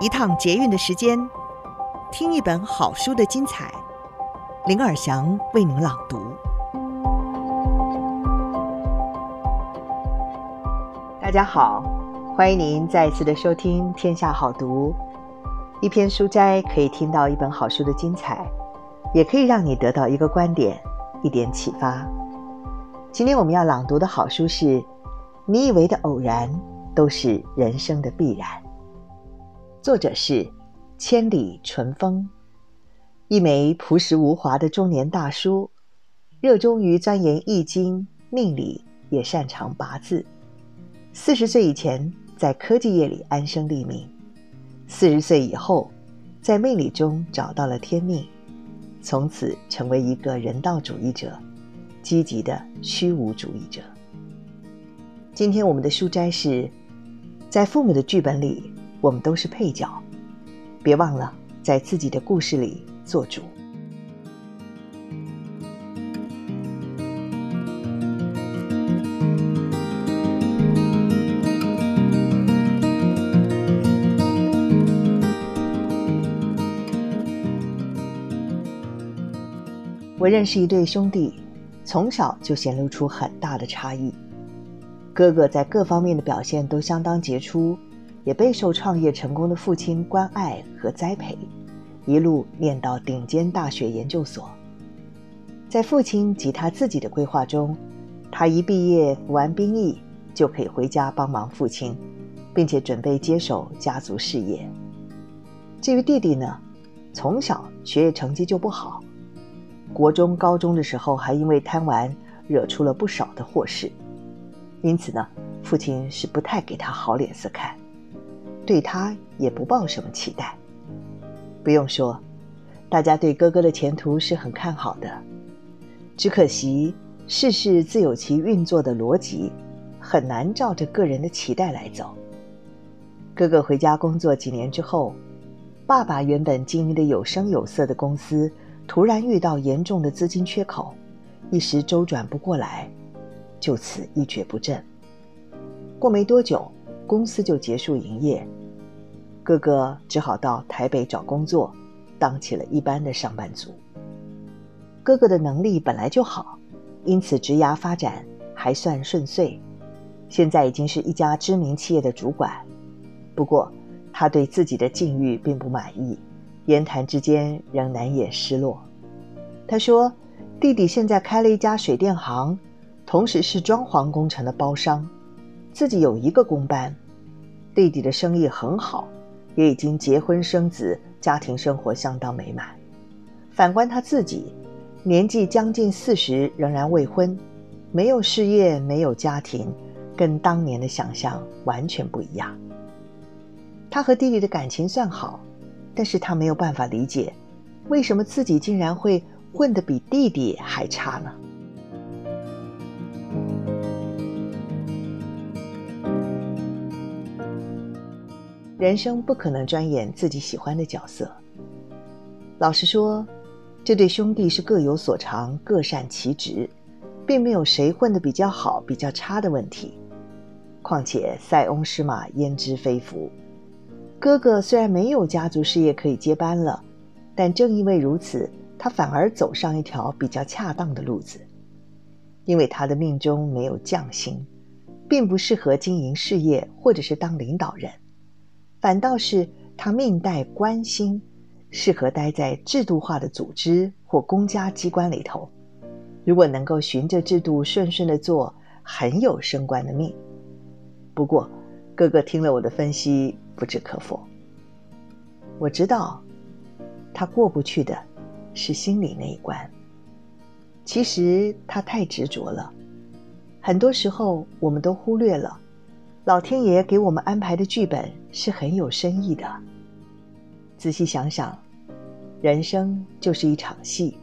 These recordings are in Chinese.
一趟捷运的时间，听一本好书的精彩。林尔祥为您朗读。大家好，欢迎您再次的收听《天下好读》。一篇书斋可以听到一本好书的精彩，也可以让你得到一个观点，一点启发。今天我们要朗读的好书是《你以为的偶然都是人生的必然》。作者是千里纯风，一枚朴实无华的中年大叔，热衷于钻研易经、命理，也擅长八字。四十岁以前在科技业里安身立命，四十岁以后在命理中找到了天命，从此成为一个人道主义者，积极的虚无主义者。今天我们的书斋是在父母的剧本里。我们都是配角，别忘了在自己的故事里做主。我认识一对兄弟，从小就显露出很大的差异。哥哥在各方面的表现都相当杰出。也备受创业成功的父亲关爱和栽培，一路念到顶尖大学研究所。在父亲及他自己的规划中，他一毕业服完兵役就可以回家帮忙父亲，并且准备接手家族事业。至于弟弟呢，从小学业成绩就不好，国中、高中的时候还因为贪玩惹出了不少的祸事，因此呢，父亲是不太给他好脸色看。对他也不抱什么期待。不用说，大家对哥哥的前途是很看好的。只可惜世事自有其运作的逻辑，很难照着个人的期待来走。哥哥回家工作几年之后，爸爸原本经营的有声有色的公司，突然遇到严重的资金缺口，一时周转不过来，就此一蹶不振。过没多久，公司就结束营业。哥哥只好到台北找工作，当起了一般的上班族。哥哥的能力本来就好，因此职涯发展还算顺遂，现在已经是一家知名企业的主管。不过，他对自己的境遇并不满意，言谈之间仍难掩失落。他说：“弟弟现在开了一家水电行，同时是装潢工程的包商，自己有一个工班。弟弟的生意很好。”也已经结婚生子，家庭生活相当美满。反观他自己，年纪将近四十，仍然未婚，没有事业，没有家庭，跟当年的想象完全不一样。他和弟弟的感情算好，但是他没有办法理解，为什么自己竟然会混得比弟弟还差呢？人生不可能专演自己喜欢的角色。老实说，这对兄弟是各有所长，各善其职，并没有谁混得比较好、比较差的问题。况且塞翁失马，焉知非福。哥哥虽然没有家族事业可以接班了，但正因为如此，他反而走上一条比较恰当的路子。因为他的命中没有将星，并不适合经营事业或者是当领导人。反倒是他命带官星，适合待在制度化的组织或公家机关里头。如果能够循着制度顺顺的做，很有升官的命。不过，哥哥听了我的分析，不置可否。我知道，他过不去的是心里那一关。其实他太执着了，很多时候我们都忽略了。老天爷给我们安排的剧本是很有深意的。仔细想想，人生就是一场戏，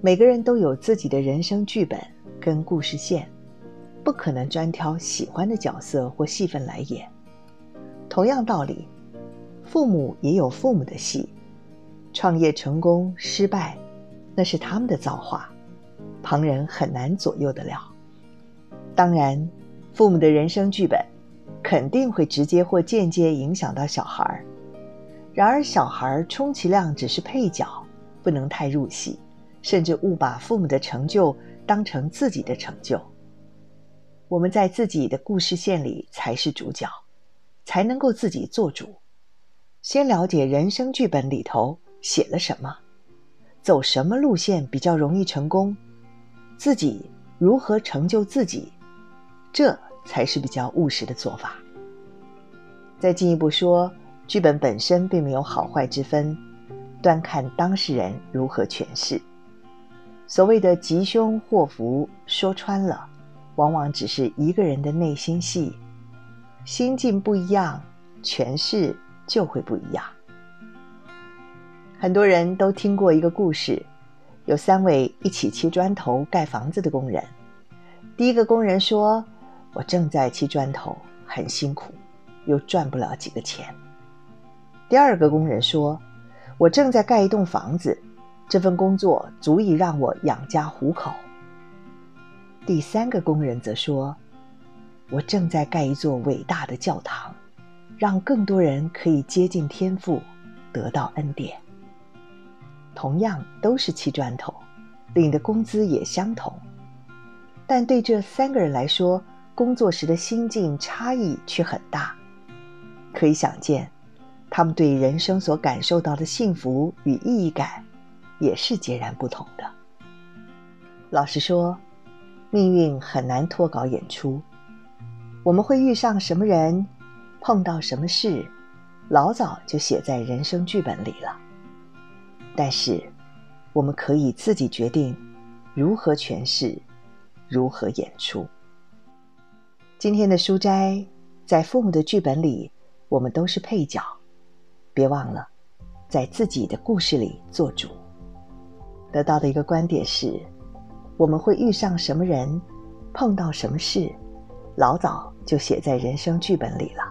每个人都有自己的人生剧本跟故事线，不可能专挑喜欢的角色或戏份来演。同样道理，父母也有父母的戏，创业成功失败，那是他们的造化，旁人很难左右得了。当然。父母的人生剧本，肯定会直接或间接影响到小孩儿，然而，小孩充其量只是配角，不能太入戏，甚至误把父母的成就当成自己的成就。我们在自己的故事线里才是主角，才能够自己做主。先了解人生剧本里头写了什么，走什么路线比较容易成功，自己如何成就自己，这才是比较务实的做法。再进一步说，剧本本身并没有好坏之分，端看当事人如何诠释。所谓的吉凶祸福，说穿了。往往只是一个人的内心戏，心境不一样，诠释就会不一样。很多人都听过一个故事，有三位一起砌砖头盖房子的工人。第一个工人说：“我正在砌砖头，很辛苦，又赚不了几个钱。”第二个工人说：“我正在盖一栋房子，这份工作足以让我养家糊口。”第三个工人则说：“我正在盖一座伟大的教堂，让更多人可以接近天赋，得到恩典。同样都是砌砖头，领的工资也相同，但对这三个人来说，工作时的心境差异却很大。可以想见，他们对人生所感受到的幸福与意义感，也是截然不同的。老实说。”命运很难脱稿演出，我们会遇上什么人，碰到什么事，老早就写在人生剧本里了。但是，我们可以自己决定如何诠释，如何演出。今天的书斋，在父母的剧本里，我们都是配角，别忘了，在自己的故事里做主。得到的一个观点是。我们会遇上什么人，碰到什么事，老早就写在人生剧本里了。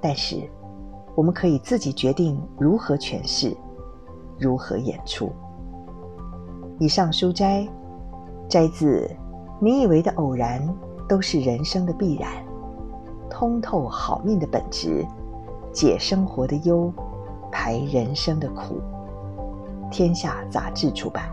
但是，我们可以自己决定如何诠释，如何演出。以上书斋，摘自《你以为的偶然都是人生的必然》，通透好命的本质，解生活的忧，排人生的苦。天下杂志出版。